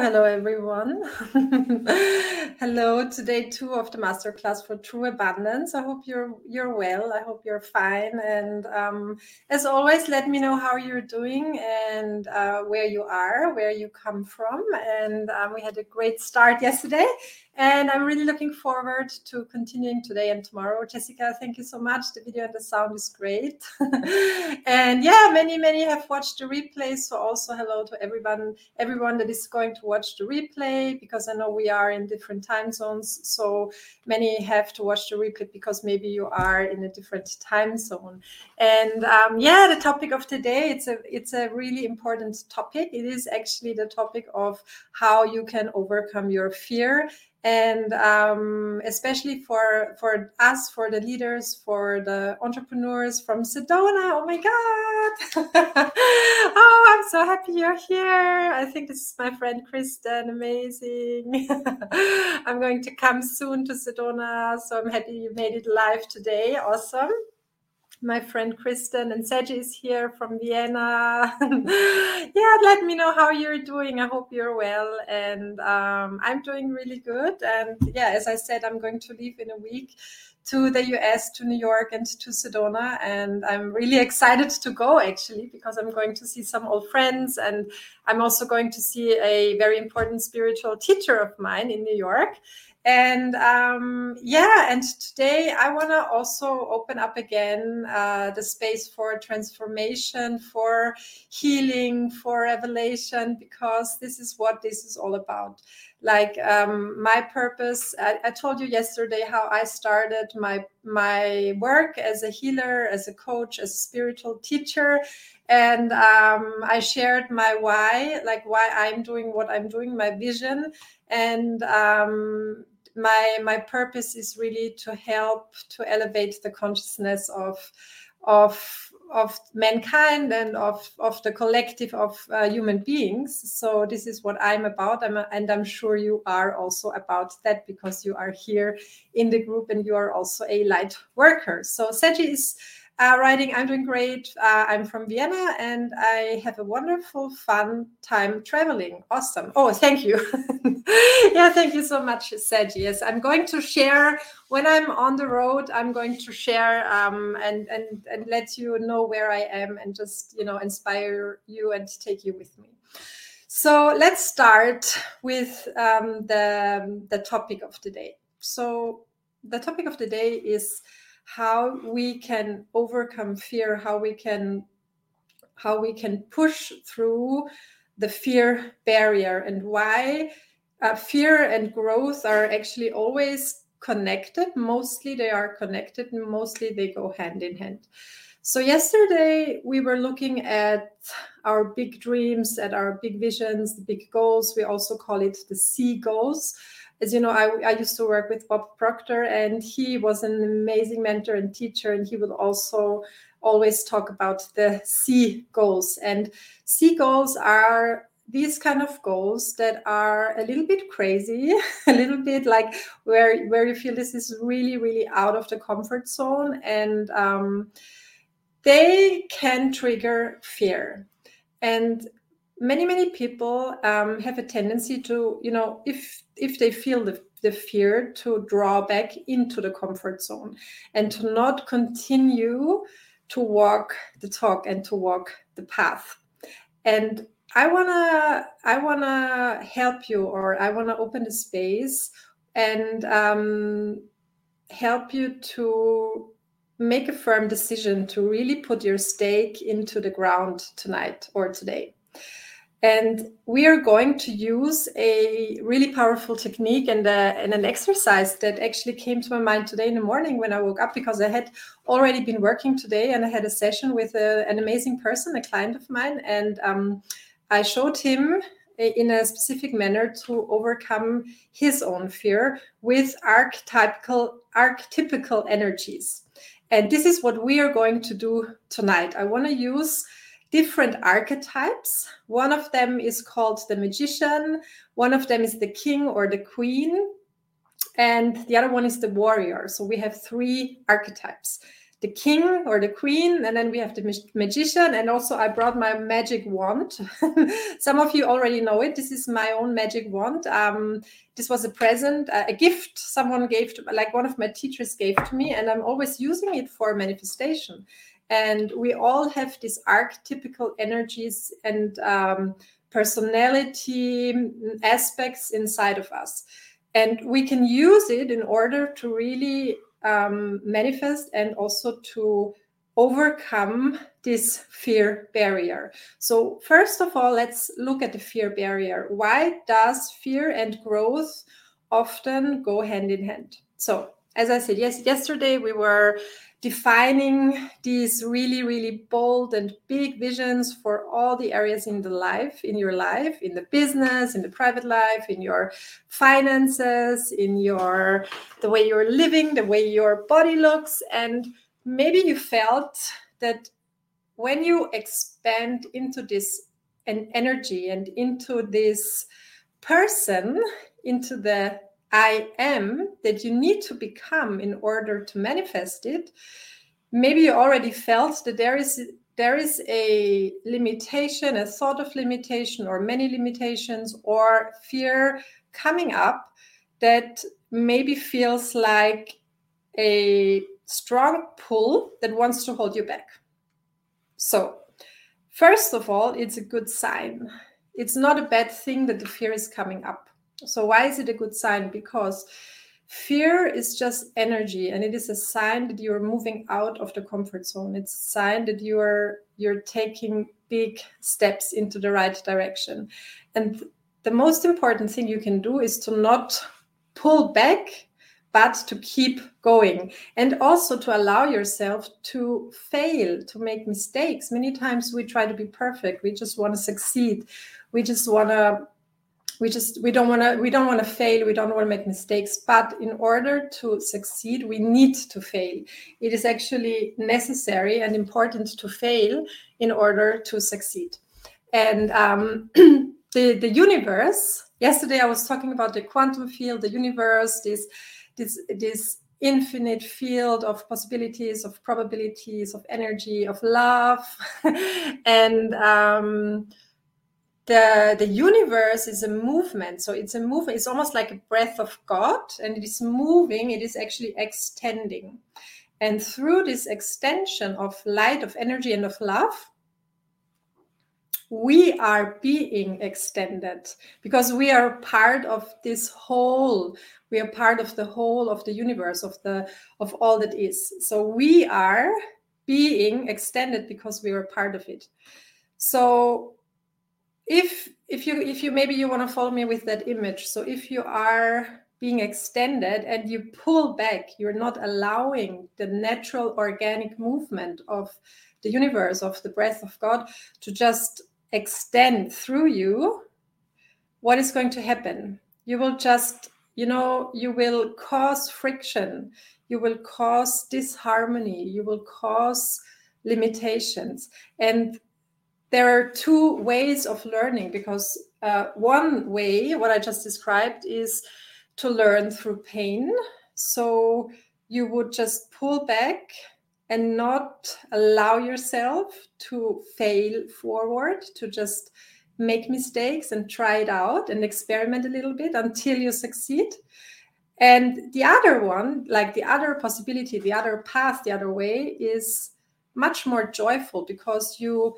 Hello, everyone. hello to day two of the masterclass for True Abundance. I hope you're you're well. I hope you're fine. And um, as always, let me know how you're doing and uh, where you are, where you come from. And um, we had a great start yesterday, and I'm really looking forward to continuing today and tomorrow. Jessica, thank you so much. The video and the sound is great. and yeah, many, many have watched the replay. So also hello to everyone, everyone that is going to watch the replay because I know we are in different time zones. So many have to watch the replay because maybe you are in a different time zone. And um, yeah, the topic of today, it's a it's a really important topic. It is actually the topic of how you can overcome your fear and um, especially for for us for the leaders for the entrepreneurs from sedona. Oh my god. Oh i'm so happy you're here. I think this is my friend kristen. Amazing. I'm going to come soon to sedona. So i'm happy you made it live today. Awesome my friend Kristen and Seji is here from Vienna. yeah, let me know how you're doing. I hope you're well. And um, I'm doing really good. And yeah, as I said, I'm going to leave in a week to the US, to New York, and to Sedona. And I'm really excited to go actually because I'm going to see some old friends. And I'm also going to see a very important spiritual teacher of mine in New York. And um, yeah, and today I want to also open up again uh, the space for transformation, for healing, for revelation, because this is what this is all about. Like um, my purpose, I, I told you yesterday how I started my my work as a healer, as a coach, as a spiritual teacher, and um, I shared my why, like why I'm doing what I'm doing, my vision, and um, my my purpose is really to help to elevate the consciousness of of of mankind and of of the collective of uh, human beings. So this is what i'm about I'm, and i'm sure you are also about that because you are here in the group and you are also a light worker. So seji is uh, writing, I'm doing great. Uh, I'm from Vienna and I have a wonderful, fun time traveling. Awesome. Oh, thank you. yeah, thank you so much, Sedge. Yes, I'm going to share when I'm on the road. I'm going to share um, and and and let you know where I am and just you know inspire you and take you with me. So let's start with um, the the topic of the day. So the topic of the day is how we can overcome fear how we can how we can push through the fear barrier and why uh, fear and growth are actually always connected. Mostly they are connected and mostly they go hand in hand. So yesterday we were looking at our big dreams at our big visions the big goals. We also call it the c goals as you know, I, I used to work with Bob Proctor, and he was an amazing mentor and teacher, and he would also always talk about the C goals. And C goals are these kind of goals that are a little bit crazy, a little bit like where where you feel this is really really out of the comfort zone, and um, they can trigger fear. And many many people um, have a tendency to you know if if they feel the, the fear to draw back into the comfort zone and to not continue to walk the talk and to walk the path. And i want to i want to help you or i want to open the space and um, help you to make a firm decision to really put your stake into the ground tonight or today and we are going to use a really powerful technique and, a, and, an exercise that actually came to my mind today in the morning when I woke up because I had already been working today and I had a session with a, an amazing person, a client of mine. And um, I showed him uh, in a specific manner to overcome his own fear with archetypical, archetypical energies. And this is what we are going to do tonight. I want to use different archetypes. One of them is called the magician, one of them is the king or the queen, and the other one is the warrior. So we have three archetypes. the king or the queen and then we have the magician and also i brought my magic wand some of you already know it this is my own magic wand um, this was a present a gift someone gave to like one of my teachers gave to me and i'm always using it for manifestation and we all have these archetypical energies and um, personality aspects inside of us and we can use it in order to really um, manifest and also to overcome this fear barrier. So, first of all, let's look at the fear barrier. Why does fear and growth often go hand in hand? So, as I said, yes, yesterday we were defining these really really bold and big visions for all the areas in the life in your life in the business in the private life in your finances in your the way you're living the way your body looks. And maybe you felt that when you expand into this an energy and into this person into the I am that you need to become in order to manifest it, maybe you already felt that there is there is a limitation, a thought of limitation, or many limitations, or fear coming up that maybe feels like a strong pull that wants to hold you back. So, first of all, it's a good sign. It's not a bad thing that the fear is coming up. So, why is it a good sign? Because fear is just energy and it is a sign that you're moving out of the comfort zone. It's a sign that you're you're taking big steps into the right direction. And the most important thing you can do is to not pull back but to keep going. And also to allow yourself to fail to make mistakes. Many times we try to be perfect. We just want to succeed. We just want to we just we don't want to we don't want to fail we don't want to make mistakes but in order to succeed we need to fail. It is actually necessary and important to fail in order to succeed. And um, the the universe yesterday i was talking about the quantum field the universe this this this infinite field of possibilities of probabilities of energy of love. And um, the the universe is a movement. So it's a movement it's almost like a breath of god and it is moving it is actually extending. And through this extension of light of energy and of love we are being extended. Because we are part of this whole we are part of the whole of the universe of the of all that is. So we are being extended because we are part of it. So if if you if you maybe you want to follow me with that image. So if you are being extended and you pull back you're not allowing the natural organic movement of the universe of the breath of god to just extend through you what is going to happen? You will just you know you will cause friction. You will cause disharmony. You will cause limitations. And there are two ways of learning because uh, one way, what I just described, is to learn through pain. So you would just pull back and not allow yourself to fail forward, to just make mistakes and try it out and experiment a little bit until you succeed. And the other one, like the other possibility, the other path, the other way is much more joyful because you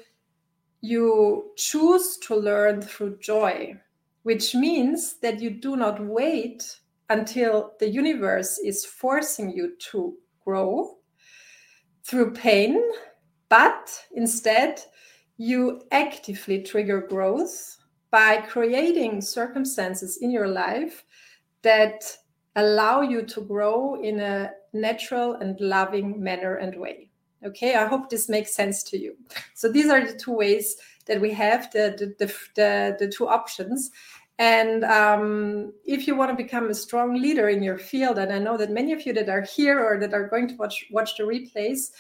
you choose to learn through joy, which means that you do not wait until the universe is forcing you to grow through pain, but instead you actively trigger growth by creating circumstances in your life that allow you to grow in a natural and loving manner and way. Okay, I hope this makes sense to you. So these are the two ways that we have, the the the, the, the two options. And um, if you want to become a strong leader in your field, and I know that many of you that are here or that are going to watch watch the replays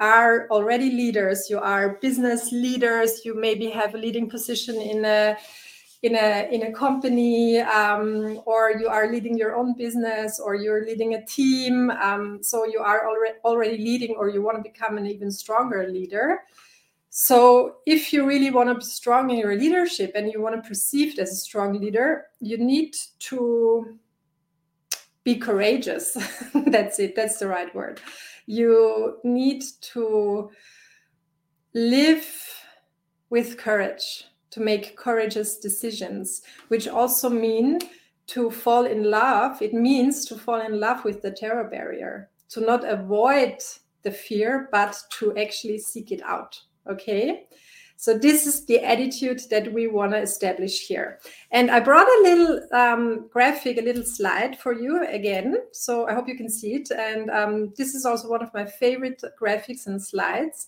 are already leaders. You are business leaders. You maybe have a leading position in a in a in a company um, or you are leading your own business or you're leading a team um, so you are already already leading or you want to become an even stronger leader. So if you really want to be strong in your leadership and you want to perceived as a strong leader you need to be courageous. That's it that's the right word. You need to live with courage to make courageous decisions, which also mean to fall in love. It means to fall in love with the terror barrier, to not avoid the fear, but to actually seek it out. Okay. So this is the attitude that we want to establish here. And I brought a little um, graphic, a little slide for you again. So I hope you can see it. And um, this is also one of my favorite graphics and slides.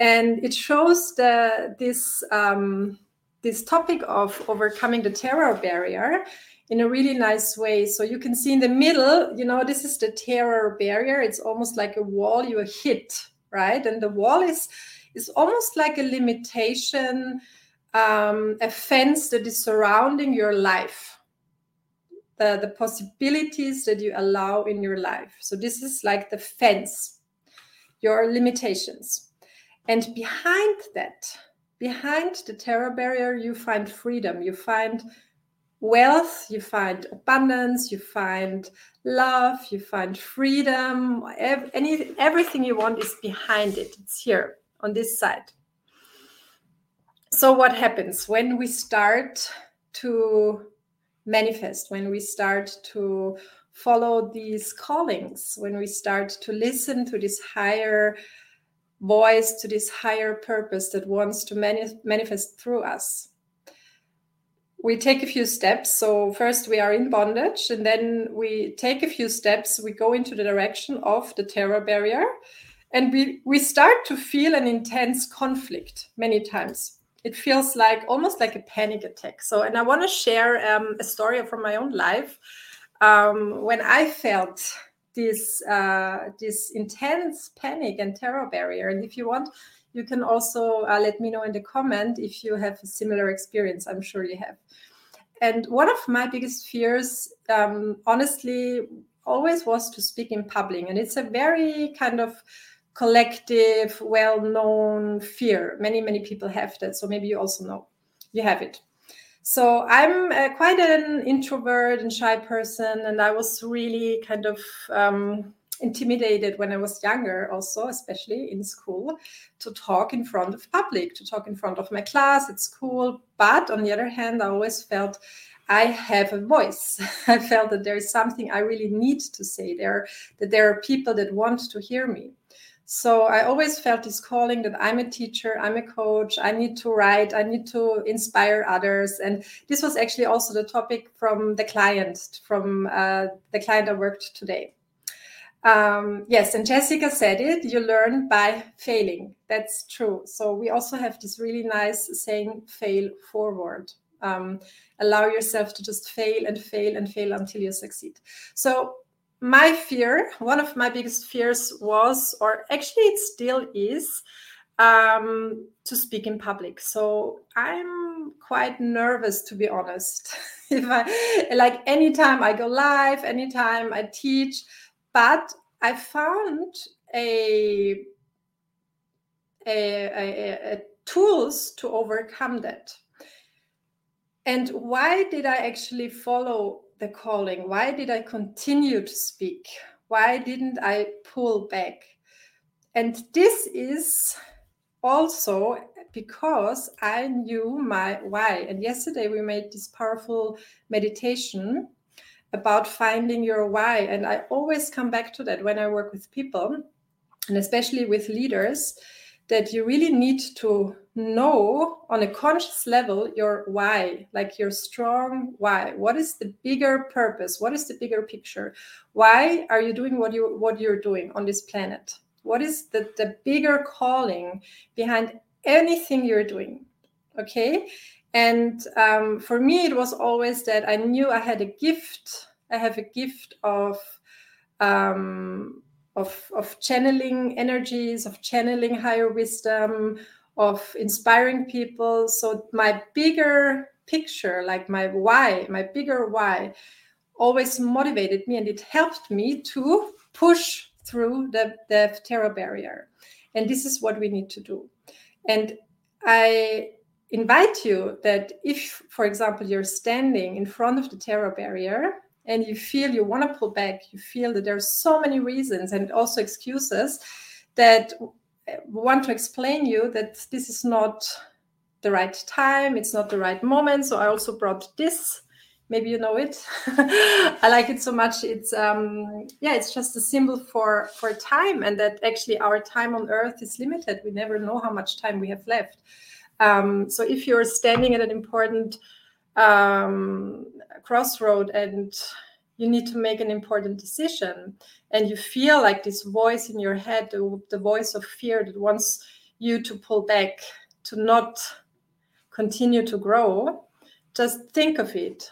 And it shows the this um, this topic of overcoming the terror barrier in a really nice way. So you can see in the middle, you know, this is the terror barrier. It's almost like a wall you hit, right? And the wall is is almost like a limitation, um, a fence that is surrounding your life. The, the possibilities that you allow in your life. So this is like the fence, your limitations. And behind that, behind the terror barrier, you find freedom, you find wealth, you find abundance, you find love, you find freedom. Any, everything you want is behind it. It's here on this side. So, what happens when we start to manifest, when we start to follow these callings, when we start to listen to this higher voice to this higher purpose that wants to mani- manifest through us. We take a few steps. So, first, we are in bondage, and then we take a few steps. We go into the direction of the terror barrier, and we, we start to feel an intense conflict many times. It feels like almost like a panic attack. So, and I want to share um, a story from my own life. Um, when I felt this uh, this intense panic and terror barrier. And if you want, you can also uh, let me know in the comment if you have a similar experience. I'm sure you have. And one of my biggest fears, um, honestly, always was to speak in public, and it's a very kind of collective, well-known fear. Many many people have that, so maybe you also know you have it. So I'm uh, quite an introvert and shy person, and I was really kind of um, intimidated when I was younger, also, especially in school, to talk in front of public, to talk in front of my class at school. But on the other hand, I always felt I have a voice. I felt that there is something I really need to say there, that there are people that want to hear me. So I always felt this calling that I'm a teacher, I'm a coach, I need to write, I need to inspire others. And this was actually also the topic from the client, from uh, the client I worked today. Um, yes, and Jessica said it, you learn by failing. That's true. So we also have this really nice saying, fail forward. Um, allow yourself to just fail and fail and fail until you succeed. So my fear, one of my biggest fears was, or actually it still is, um, to speak in public. So I'm quite nervous, to be honest. if I like anytime I go live, anytime I teach, but I found a, a, a, a tools to overcome that. And why did I actually follow the calling? Why did I continue to speak? Why didn't I pull back? And this is also because I knew my why. And yesterday we made this powerful meditation about finding your why. And I always come back to that when I work with people, and especially with leaders, that you really need to know on a conscious level your why, like your strong why. What is the bigger purpose? What is the bigger picture? Why are you doing what you what you're doing on this planet? What is the, the bigger calling behind anything you're doing? Okay. And um, for me, it was always that I knew I had a gift. I have a gift of um, of, of channeling energies, of channeling higher wisdom, of inspiring people. So my bigger picture, like my why, my bigger why, always motivated me and it helped me to push through the, the terror barrier. And this is what we need to do. And I invite you that if, for example, you're standing in front of the terror barrier and you feel you want to pull back, you feel that there are so many reasons and also excuses that want to explain you that this is not the right time, it's not the right moment. So I also brought this. Maybe you know it. I like it so much. It's um yeah, it's just a symbol for for time and that actually our time on earth is limited. We never know how much time we have left. Um, so if you're standing at an important um, crossroad and you need to make an important decision. And you feel like this voice in your head the, the voice of fear that wants you to pull back to not continue to grow just think of it.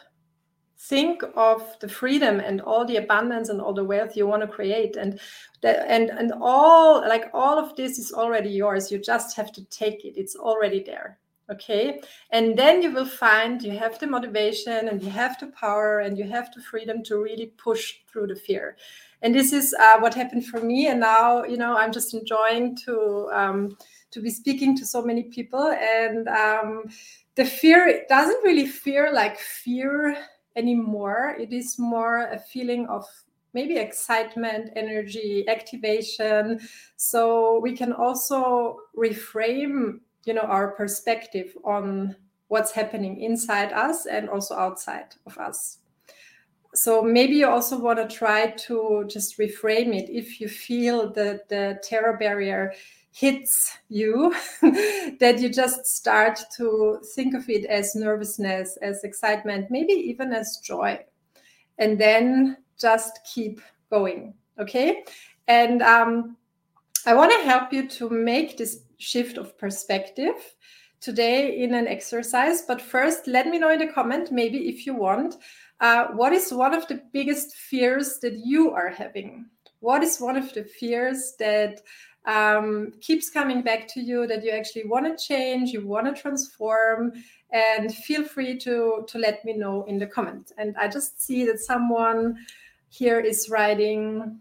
Think of the freedom and all the abundance and all the wealth you want to create. And and and all like all of this is already yours. You just have to take it. It's already there okay? And then you will find you have the motivation and you have the power and you have the freedom to really push through the fear. And this is uh, what happened for me. And now you know i'm just enjoying to um, to be speaking to so many people. And um, the fear it doesn't really fear like fear anymore. It is more a feeling of maybe excitement energy activation. So we can also reframe you know our perspective on what's happening inside us and also outside of us. So maybe you also want to try to just reframe it. If you feel that the terror barrier hits you that you just start to think of it as nervousness as excitement maybe even as joy. And then just keep going okay? And um, i want to help you to make this shift of perspective today in an exercise. But first, let me know in the comment, maybe if you want, uh, what is one of the biggest fears that you are having? What is one of the fears that um, keeps coming back to you that you actually want to change, you want to transform? And feel free to, to let me know in the comment. And I just see that someone here is writing,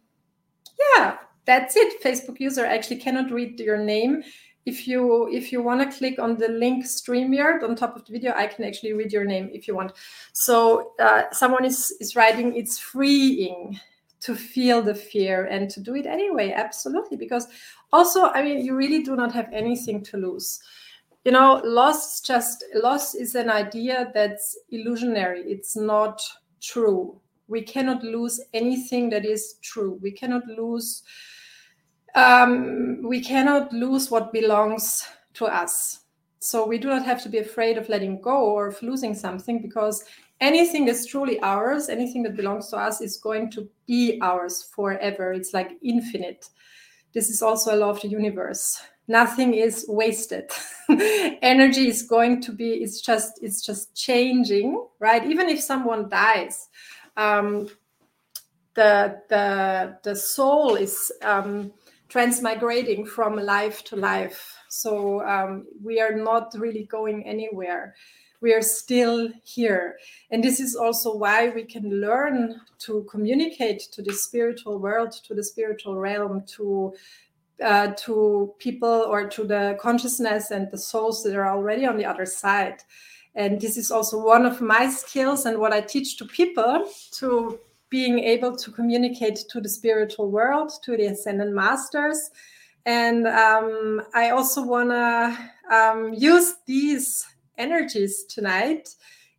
yeah, that's it. Facebook user I actually cannot read your name if you if you want to click on the link StreamYard on top of the video, I can actually read your name if you want. So uh, someone is is writing, it's freeing to feel the fear and to do it anyway. Absolutely, because also, I mean, you really do not have anything to lose. You know, loss just loss is an idea that's illusionary. It's not true. We cannot lose anything that is true. We cannot lose um, we cannot lose what belongs to us. So we do not have to be afraid of letting go or of losing something because anything that's truly ours, anything that belongs to us, is going to be ours forever. It's like infinite. This is also a law of the universe. Nothing is wasted. Energy is going to be. It's just. It's just changing, right? Even if someone dies, um, the the the soul is. Um, transmigrating from life to life. So um, we are not really going anywhere. We are still here. And this is also why we can learn to communicate to the spiritual world, to the spiritual realm, to uh, to people or to the consciousness and the souls that are already on the other side. And this is also one of my skills and what I teach to people to being able to communicate to the spiritual world, to the ascended masters. And um, I also want to um, use these energies tonight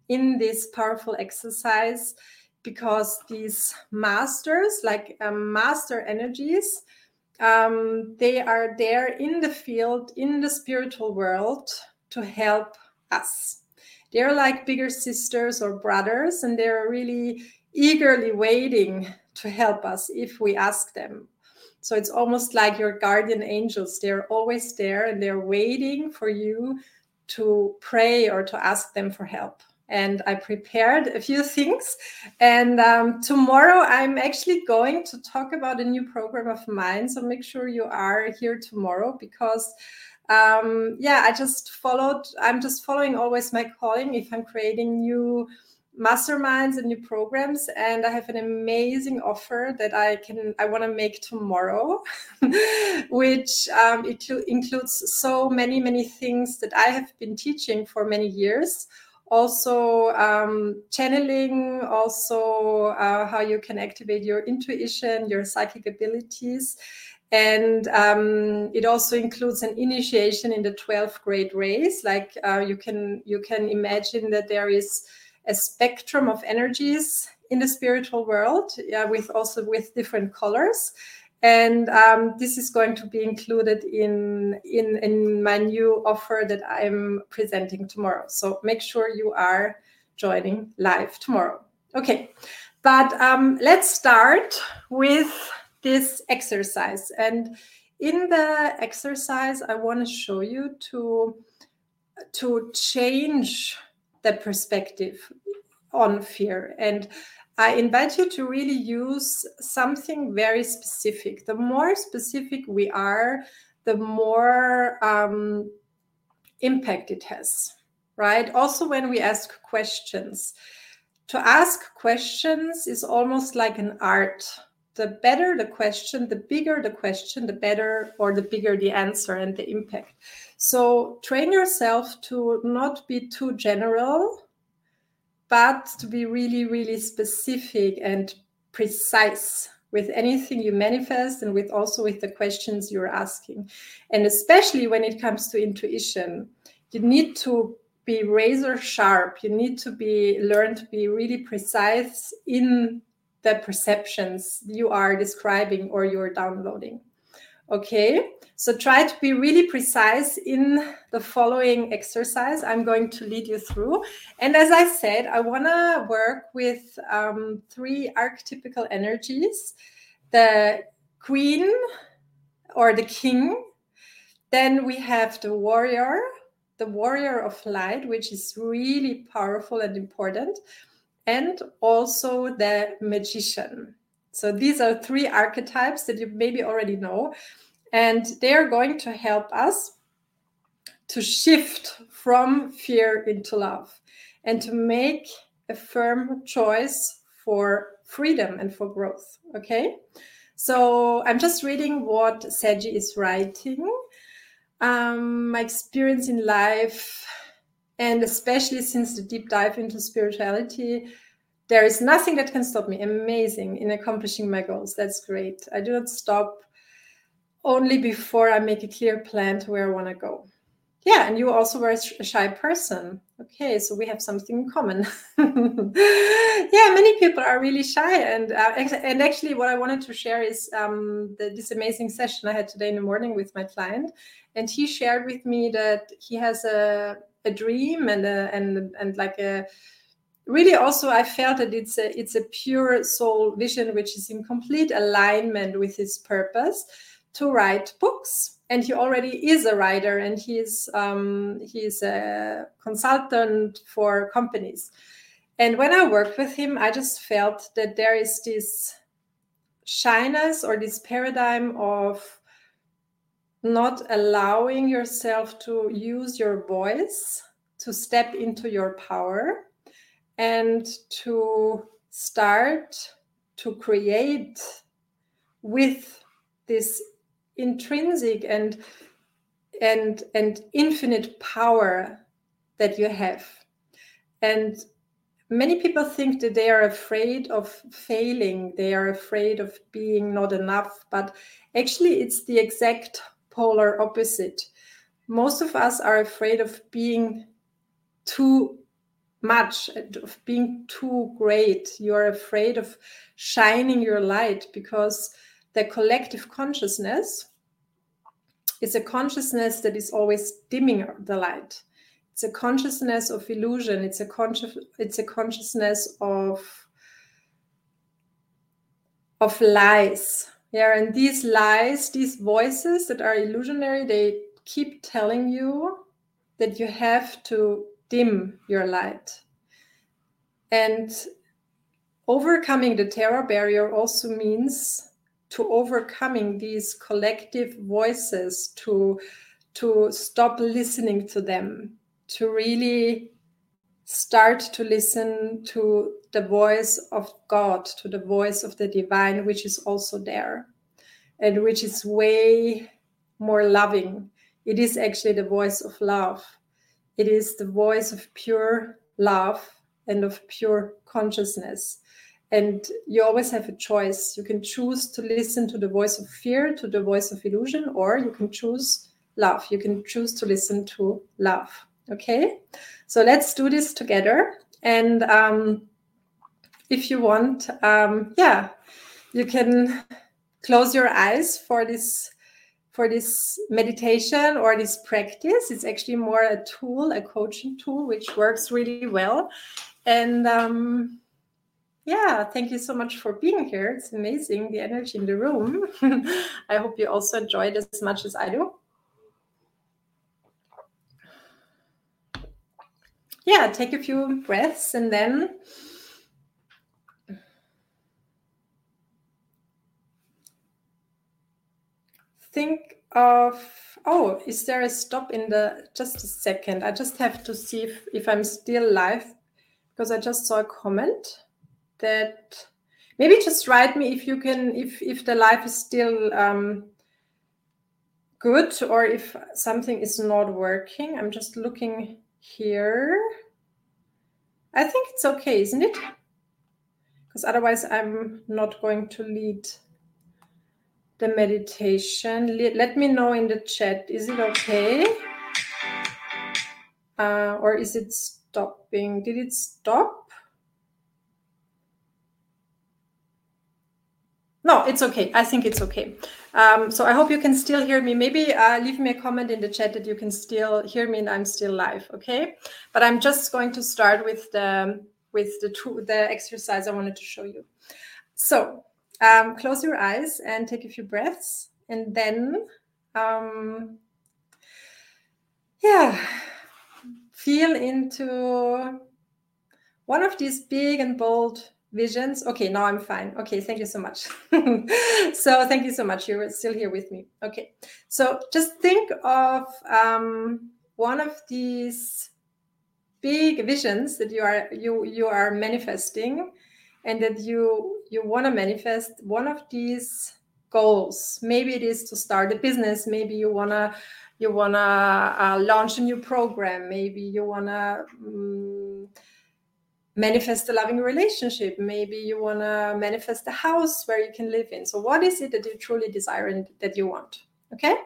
in this powerful exercise because these masters, like um, master energies, um, they are there in the field, in the spiritual world to help us. They're like bigger sisters or brothers, and they're really eagerly waiting to help us if we ask them. So it's almost like your guardian angels. They're always there and they're waiting for you to pray or to ask them for help. And I prepared a few things. And um, tomorrow I'm actually going to talk about a new program of mine. So make sure you are here tomorrow because um, yeah, I just followed, I'm just following always my calling if I'm creating new masterminds and new programs and i have an amazing offer that i can i want to make tomorrow which um, it includes so many many things that i have been teaching for many years. Also um, channeling also uh, how you can activate your intuition your psychic abilities. And um, it also includes an initiation in the 12th grade race like uh, you can you can imagine that there is a spectrum of energies in the spiritual world, yeah, with also with different colors. And um, this is going to be included in, in in my new offer that I'm presenting tomorrow. So make sure you are joining live tomorrow. Okay, but um, let's start with this exercise. And in the exercise, I want to show you to to change the perspective on fear. And I invite you to really use something very specific. The more specific we are, the more um, impact it has, right? Also, when we ask questions, to ask questions is almost like an art. The better the question, the bigger the question, the better or the bigger the answer and the impact. So train yourself to not be too general, but to be really, really specific and precise with anything you manifest and with also with the questions you're asking. And especially when it comes to intuition, you need to be razor sharp. You need to be learn to be really precise in the perceptions you are describing or you're downloading. Okay, so try to be really precise in the following exercise I'm going to lead you through. And as I said, I want to work with um, three archetypical energies the queen or the king. Then we have the warrior, the warrior of light, which is really powerful and important. And also the magician. So these are three archetypes that you maybe already know. And they are going to help us to shift from fear into love and to make a firm choice for freedom and for growth. Okay. So I'm just reading what Seji is writing. Um, my experience in life, and especially since the deep dive into spirituality, there is nothing that can stop me. Amazing in accomplishing my goals. That's great. I do not stop only before I make a clear plan to where I want to go. Yeah, and you also were a shy person. Okay, so we have something in common. yeah, many people are really shy, and uh, and actually, what I wanted to share is um, the, this amazing session I had today in the morning with my client, and he shared with me that he has a a dream and a, and and like a really also i felt that it's a it's a pure soul vision which is in complete alignment with his purpose to write books. And he already is a writer and he's um, he's a consultant for companies. And when i worked with him i just felt that there is this shyness or this paradigm of not allowing yourself to use your voice to step into your power and to start to create with this intrinsic and and and infinite power that you have. And many people think that they are afraid of failing they are afraid of being not enough but actually it's the exact polar opposite. Most of us are afraid of being too much of being too great you're afraid of shining your light because the collective consciousness is a consciousness that is always dimming the light. It's a consciousness of illusion. It's a conscious. It's a consciousness of of lies. Yeah, and these lies, these voices that are illusionary, they keep telling you that you have to dim your light. And overcoming the terror barrier also means to overcoming these collective voices to to stop listening to them, to really start to listen to the voice of God, to the voice of the divine, which is also there and which is way more loving. It is actually the voice of love. It is the voice of pure love and of pure consciousness. And you always have a choice. You can choose to listen to the voice of fear, to the voice of illusion, or you can choose love. You can choose to listen to love. Okay, so let's do this together. And um, if you want, um, yeah, you can close your eyes for this for this meditation or this practice. It's actually more a tool, a coaching tool, which works really well. And um, yeah, thank you so much for being here. It's amazing the energy in the room. I hope you also enjoyed as much as I do. Yeah, take a few breaths and then think of oh is there a stop in the just a second. I just have to see if, if i'm still live because i just saw a comment that maybe just write me if you can if if the live is still um, good or if something is not working. I'm just looking here. I think it's okay isn't it? Because otherwise i'm not going to lead the meditation. Let me know in the chat. Is it okay? Uh, or is it stopping? Did it stop? No, it's okay. I think it's okay. Um, so I hope you can still hear me. Maybe uh, leave me a comment in the chat that you can still hear me and I'm still live. Okay, but I'm just going to start with the with the two, the exercise I wanted to show you. So um, close your eyes and take a few breaths, and then, um, yeah, feel into one of these big and bold visions. Okay, now I'm fine. Okay, thank you so much. so, thank you so much. You're still here with me. Okay, so just think of um, one of these big visions that you are you you are manifesting and that you you want to manifest one of these goals. Maybe it is to start a business. Maybe you want to you want to uh, launch a new program. Maybe you want to um, manifest a loving relationship. Maybe you want to manifest a house where you can live in. So what is it that you truly desire and that you want? Okay?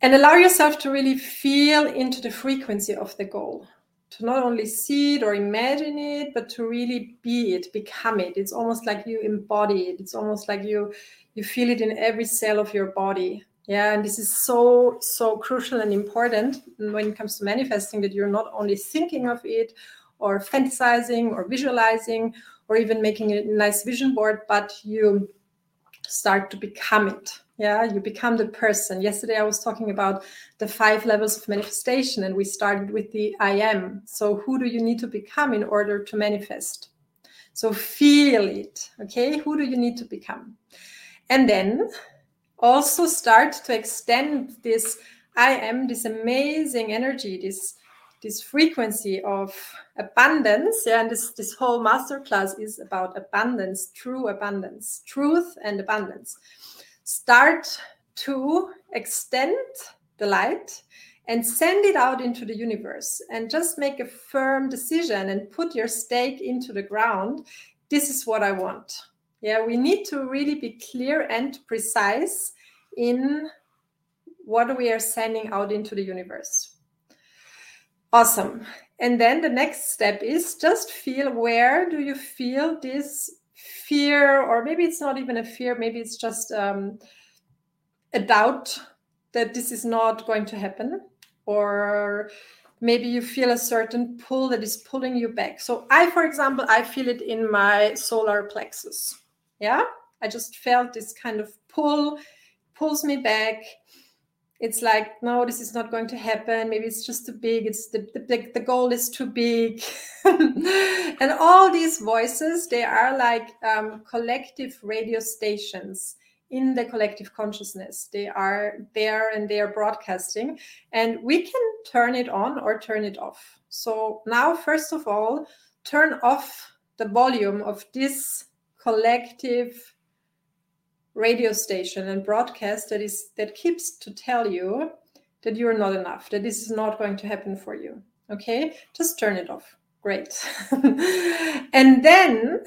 And allow yourself to really feel into the frequency of the goal to not only see it or imagine it but to really be it become it. It's almost like you embody it. It's almost like you you feel it in every cell of your body. Yeah and this is so so crucial and important when it comes to manifesting that you're not only thinking of it or fantasizing or visualizing or even making a nice vision board but you start to become it. Yeah you become the person. Yesterday i was talking about the five levels of manifestation and we started with the i am. So who do you need to become in order to manifest? So feel it okay? Who do you need to become? And then also start to extend this i am this amazing energy this this frequency of abundance yeah and this this whole masterclass is about abundance true abundance truth and abundance. Start to extend the light and send it out into the universe and just make a firm decision and put your stake into the ground. This is what i want. Yeah we need to really be clear and precise in what we are sending out into the universe awesome and then the next step is just feel where do you feel this fear, or maybe it's not even a fear, maybe it's just um, a doubt that this is not going to happen, or maybe you feel a certain pull that is pulling you back. So, I, for example, I feel it in my solar plexus. Yeah, I just felt this kind of pull, pulls me back it's like no this is not going to happen maybe it's just too big it's the the, the goal is too big and all these voices they are like um, collective radio stations in the collective consciousness. They are there and they are broadcasting, and we can turn it on or turn it off. So, now, first of all, turn off the volume of this collective radio station and broadcast that is that keeps to tell you that you're not enough that this is not going to happen for you. Okay? Just turn it off. Great. And then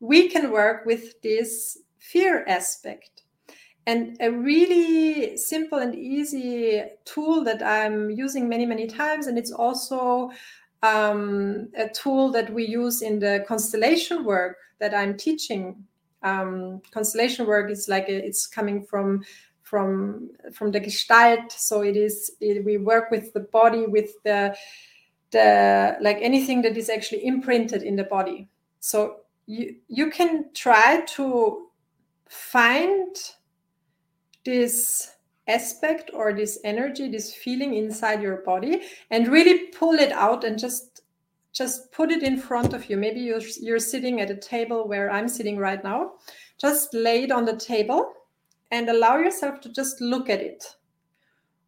we can work with this fear aspect. And a really simple and easy tool that i'm using many many times and it's also um, a tool that we use in the constellation work that i'm teaching um, constellation work is like a, it's coming from from from the gestalt. So it is it, we work with the body with the the like anything that is actually imprinted in the body. So you you can try to find this aspect or this energy this feeling inside your body and really pull it out and just just put it in front of you. Maybe you're you're sitting at a table where i'm sitting right now. Just lay it on the table and allow yourself to just look at it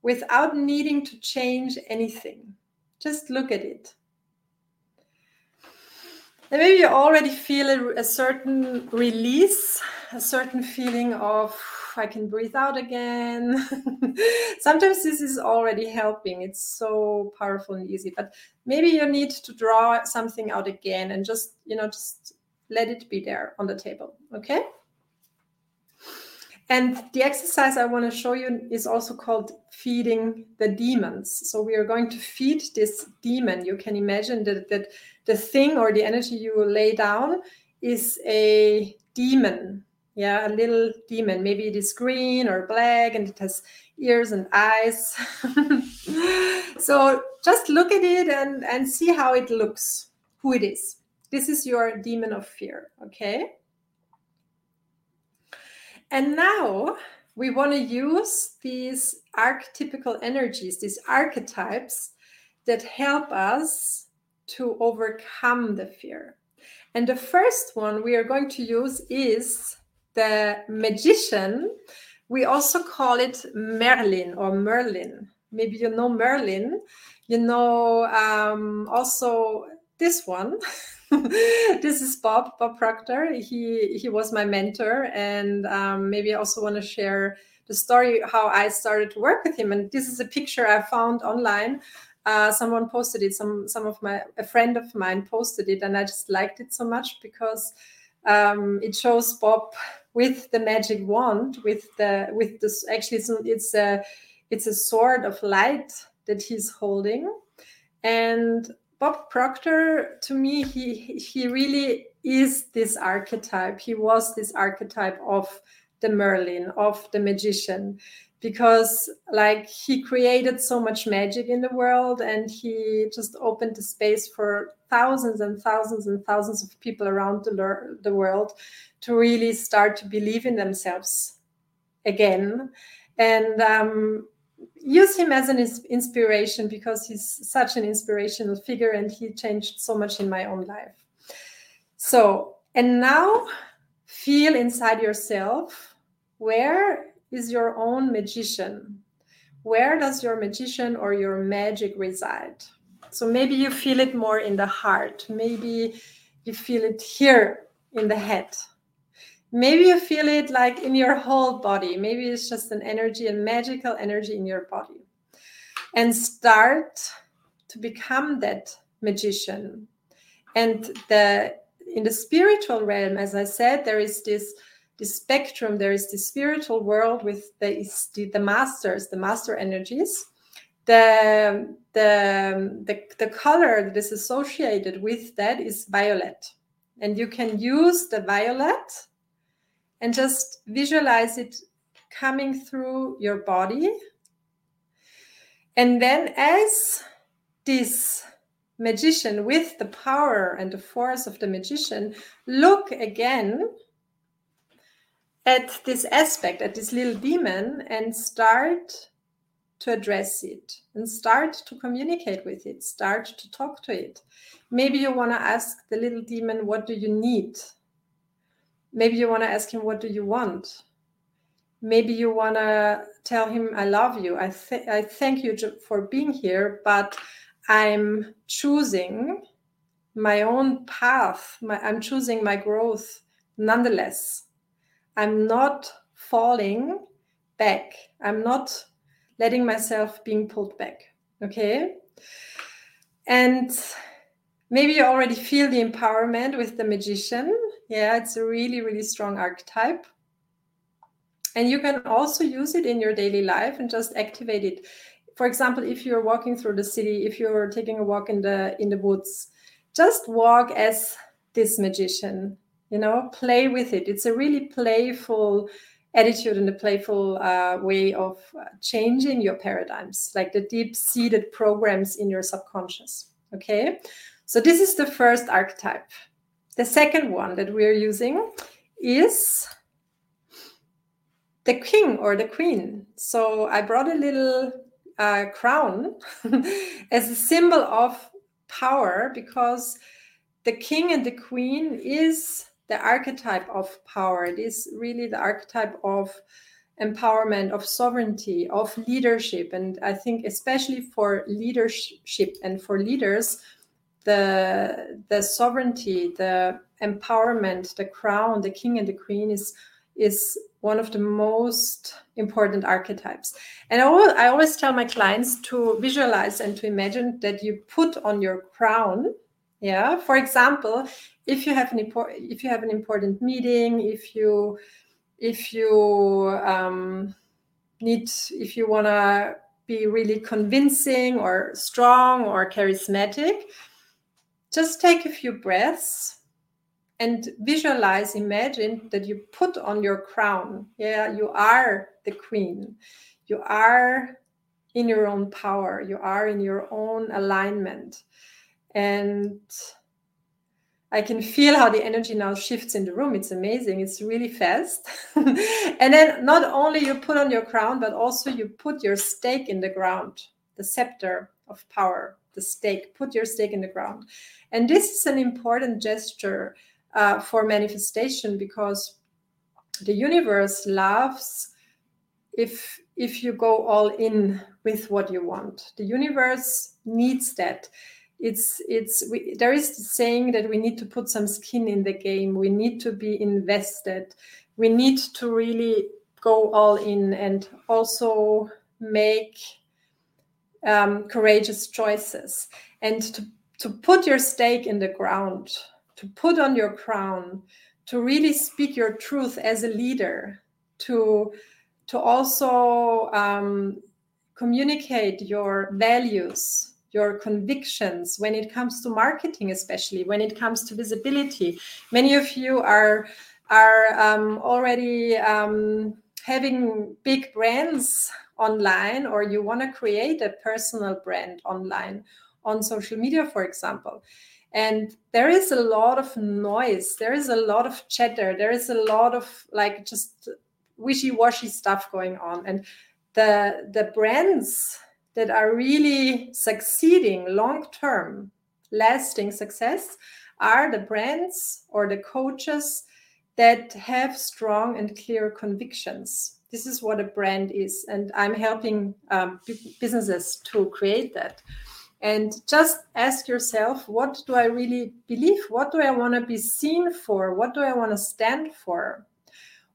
without needing to change anything. Just look at it. And maybe you already feel a, a certain release, a certain feeling of I can breathe out again. Sometimes this is already helping. It's so powerful and easy. But maybe you need to draw something out again and just, you know, just let it be there on the table. Okay. And the exercise I want to show you is also called feeding the demons. So we are going to feed this demon. You can imagine that, that the thing or the energy you lay down is a demon. Yeah, a little demon. Maybe it is green or black and it has ears and eyes. so just look at it and, and see how it looks, who it is. This is your demon of fear. Okay. And now we want to use these archetypical energies, these archetypes that help us to overcome the fear. And the first one we are going to use is the magician. We also call it Merlin or Merlin. Maybe you know Merlin. You know um, also this one. this is Bob, Bob Proctor. He he was my mentor, and um, maybe I also want to share the story how I started to work with him. And this is a picture I found online. Uh, someone posted it. Some some of my a friend of mine posted it, and I just liked it so much because um, it shows Bob with the magic wand, with the with this. Actually, it's it's a it's a sword of light that he's holding, and Bob Proctor, to me, he he really is this archetype. He was this archetype of the Merlin, of the magician, because like he created so much magic in the world, and he just opened the space for thousands and thousands and thousands of people around the, the world to really start to believe in themselves again. And um, use him as an inspiration because he's such an inspirational figure and he changed so much in my own life. So, and now feel inside yourself where is your own magician? Where does your magician or your magic reside? So maybe you feel it more in the heart. Maybe you feel it here in the head maybe you feel it like in your whole body maybe it's just an energy a magical energy in your body and start to become that magician and the in the spiritual realm as i said there is this this spectrum there is the spiritual world with the the masters the master energies the the the, the color that is associated with that is violet and you can use the violet and just visualize it coming through your body. And then, as this magician with the power and the force of the magician, look again at this aspect, at this little demon, and start to address it and start to communicate with it, start to talk to it. Maybe you want to ask the little demon, What do you need? maybe you want to ask him what do you want maybe you want to tell him i love you i th- i thank you for being here but i'm choosing my own path my, i'm choosing my growth nonetheless i'm not falling back. I'm not letting myself being pulled back okay? And maybe you already feel the empowerment with the magician. Yeah it's a really really strong archetype. And you can also use it in your daily life and just activate it. For example if you're walking through the city if you're taking a walk in the in the woods just walk as this magician you know play with it. It's a really playful attitude and a playful uh, way of uh, changing your paradigms like the deep seated programs in your subconscious okay? So this is the first archetype. The second one that we're using is the king or the queen. So I brought a little uh, crown as a symbol of power because the king and the queen is the archetype of power. It is really the archetype of empowerment, of sovereignty, of leadership. And I think, especially for leadership and for leaders, the, the sovereignty, the empowerment, the crown, the king and the queen is, is one of the most important archetypes. And I always, I always tell my clients to visualize and to imagine that you put on your crown. Yeah. For example, if you have an important if you have an important meeting, if you if you um, need if you want to be really convincing or strong or charismatic, just take a few breaths and visualize imagine that you put on your crown. Yeah you are the queen. You are in your own power. You are in your own alignment and i can feel how the energy now shifts in the room. It's amazing. It's really fast. And then not only you put on your crown but also you put your stake in the ground the scepter of power the stake. Put your stake in the ground. And this is an important gesture uh, for manifestation because the universe loves if if you go all in with what you want. The universe needs that it's it's we, there is the saying that we need to put some skin in the game. We need to be invested. We need to really go all in and also make um, courageous choices. And to, to put your stake in the ground to put on your crown, to really speak your truth as a leader, to to also um, communicate your values, your convictions when it comes to marketing, especially when it comes to visibility. Many of you are are um, already um, having big brands online, or you want to create a personal brand online on social media, for example and there is a lot of noise there is a lot of chatter there is a lot of like just wishy-washy stuff going on and the the brands that are really succeeding long term lasting success are the brands or the coaches that have strong and clear convictions. This is what a brand is and i'm helping um, businesses to create that. And just ask yourself what do i really believe? What do i want to be seen for? What do i want to stand for?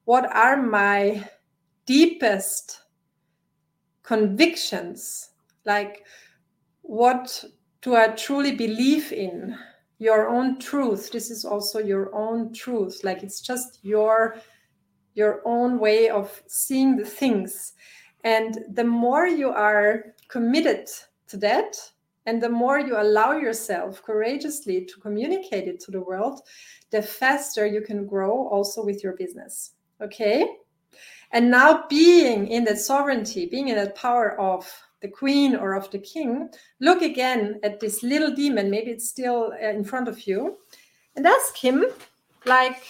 What are my deepest convictions like what do i truly believe in your own truth this is also your own truth like it's just your your own way of seeing the things and the more you are committed to that and the more you allow yourself courageously to communicate it to the world, the faster you can grow also with your business. Okay. And now, being in that sovereignty, being in that power of the queen or of the king, look again at this little demon. Maybe it's still uh, in front of you, and ask him, like,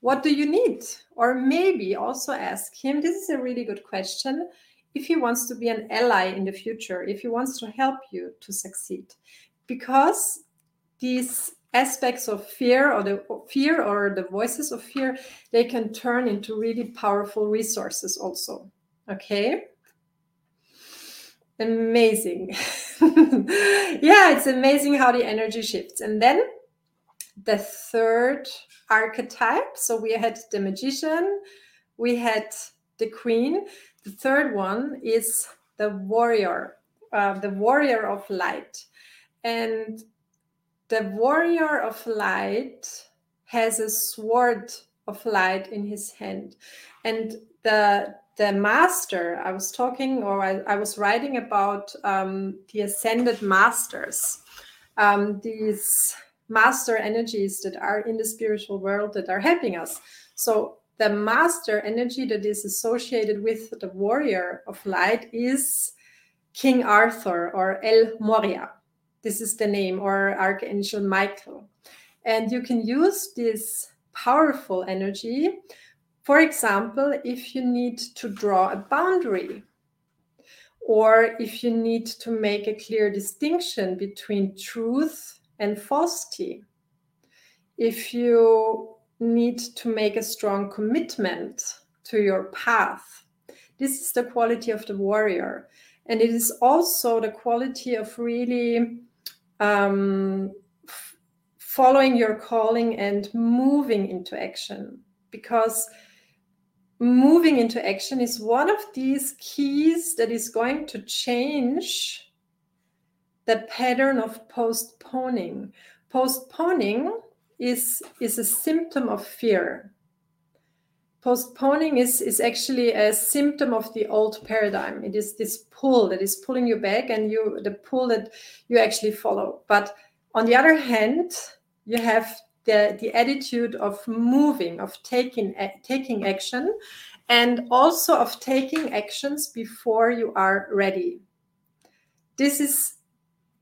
what do you need? Or maybe also ask him, this is a really good question if he wants to be an ally in the future, if he wants to help you to succeed. Because these aspects of fear or the fear or the voices of fear they can turn into really powerful resources also okay? Amazing. Yeah it's amazing how the energy shifts. And then the third archetype so we had the magician we had the queen. The third one is the warrior uh, the warrior of light. And the warrior of light has a sword of light in his hand. And the the master i was talking or i, I was writing about um, the ascended masters um, these master energies that are in the spiritual world that are helping us. So the master energy that is associated with the warrior of light is king arthur or el morya this is the name, or Archangel Michael. And you can use this powerful energy, for example, if you need to draw a boundary, or if you need to make a clear distinction between truth and falsity, if you need to make a strong commitment to your path. This is the quality of the warrior. And it is also the quality of really um, f- following your calling and moving into action. Because moving into action is one of these keys that is going to change the pattern of postponing. Postponing is is a symptom of fear postponing is is actually a symptom of the old paradigm. It is this pull that is pulling you back and you the pull that you actually follow. But on the other hand you have the the attitude of moving of taking taking action and also of taking actions before you are ready. This is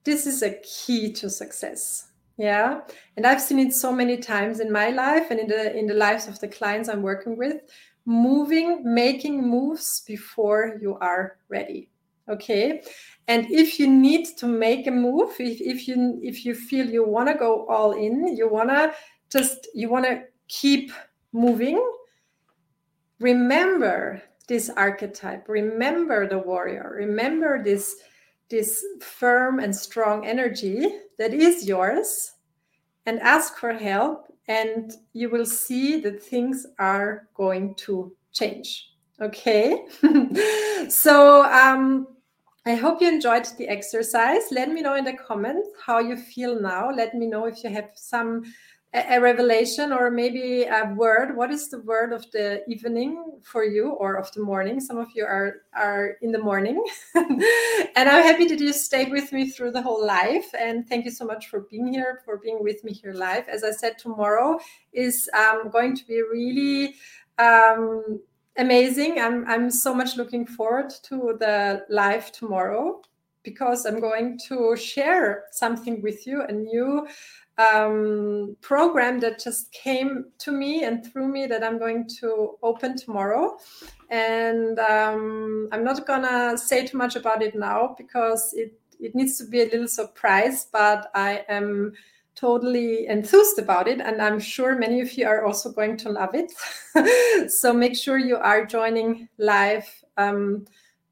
this is a key to success yeah. And i've seen it so many times in my life and in the in the lives of the clients i'm working with moving making moves before you are ready. Okay? And if you need to make a move if, if you if you feel you want to go all in you want to just you want to keep moving remember this archetype. Remember the warrior. Remember this this firm and strong energy that is yours and ask for help and you will see that things are going to change. Okay? So um, i hope you enjoyed the exercise. Let me know in the comments how you feel now. Let me know if you have some a, revelation or maybe a word. What is the word of the evening for you or of the morning? Some of you are are in the morning. And i'm happy that you stayed with me through the whole life. And thank you so much for being here for being with me here live. As i said tomorrow is um, going to be really um, amazing. I'm, I'm so much looking forward to the live tomorrow because i'm going to share something with you a new um, program that just came to me and through me that I'm going to open tomorrow. And um, I'm not gonna say too much about it now because it it needs to be a little surprise. But I am totally enthused about it, and I'm sure many of you are also going to love it. so make sure you are joining live. Um,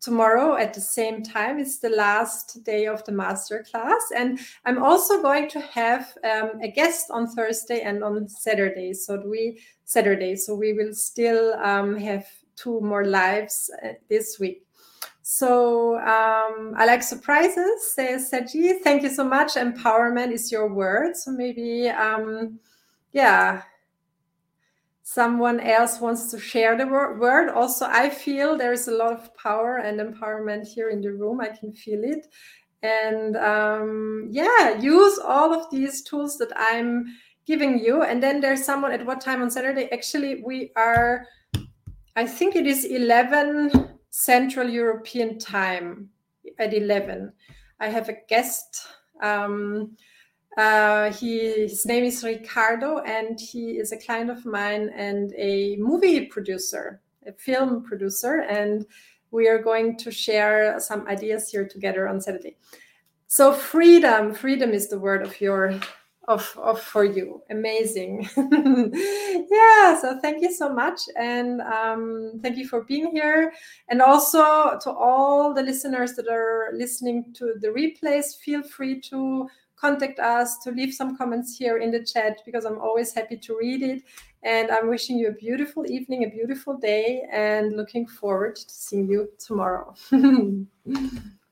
tomorrow at the same time. It's the last day of the master class. And I'm also going to have um, a guest on Thursday and on Saturday. So we Saturday. So we will still um, have two more lives uh, this week. So um, I like surprises, says Saji. Thank you so much. Empowerment is your word. So maybe, um, yeah, someone else wants to share the word. Also, I feel there's a lot of power and empowerment here in the room. I can feel it. And um, yeah, use all of these tools that I'm giving you. And then there's someone at what time on Saturday? Actually, we are, I think it is 11 Central European time at 11. I have a guest. Um, uh, he, his name is Ricardo, and he is a client of mine and a movie producer, a film producer, and we are going to share some ideas here together on Saturday. So freedom, freedom is the word of your of, of for you. Amazing. Yeah so thank you so much and um, thank you for being here. And also to all the listeners that are listening to the replays feel free to contact us to leave some comments here in the chat because i'm always happy to read it. And i'm wishing you a beautiful evening a beautiful day and looking forward to seeing you tomorrow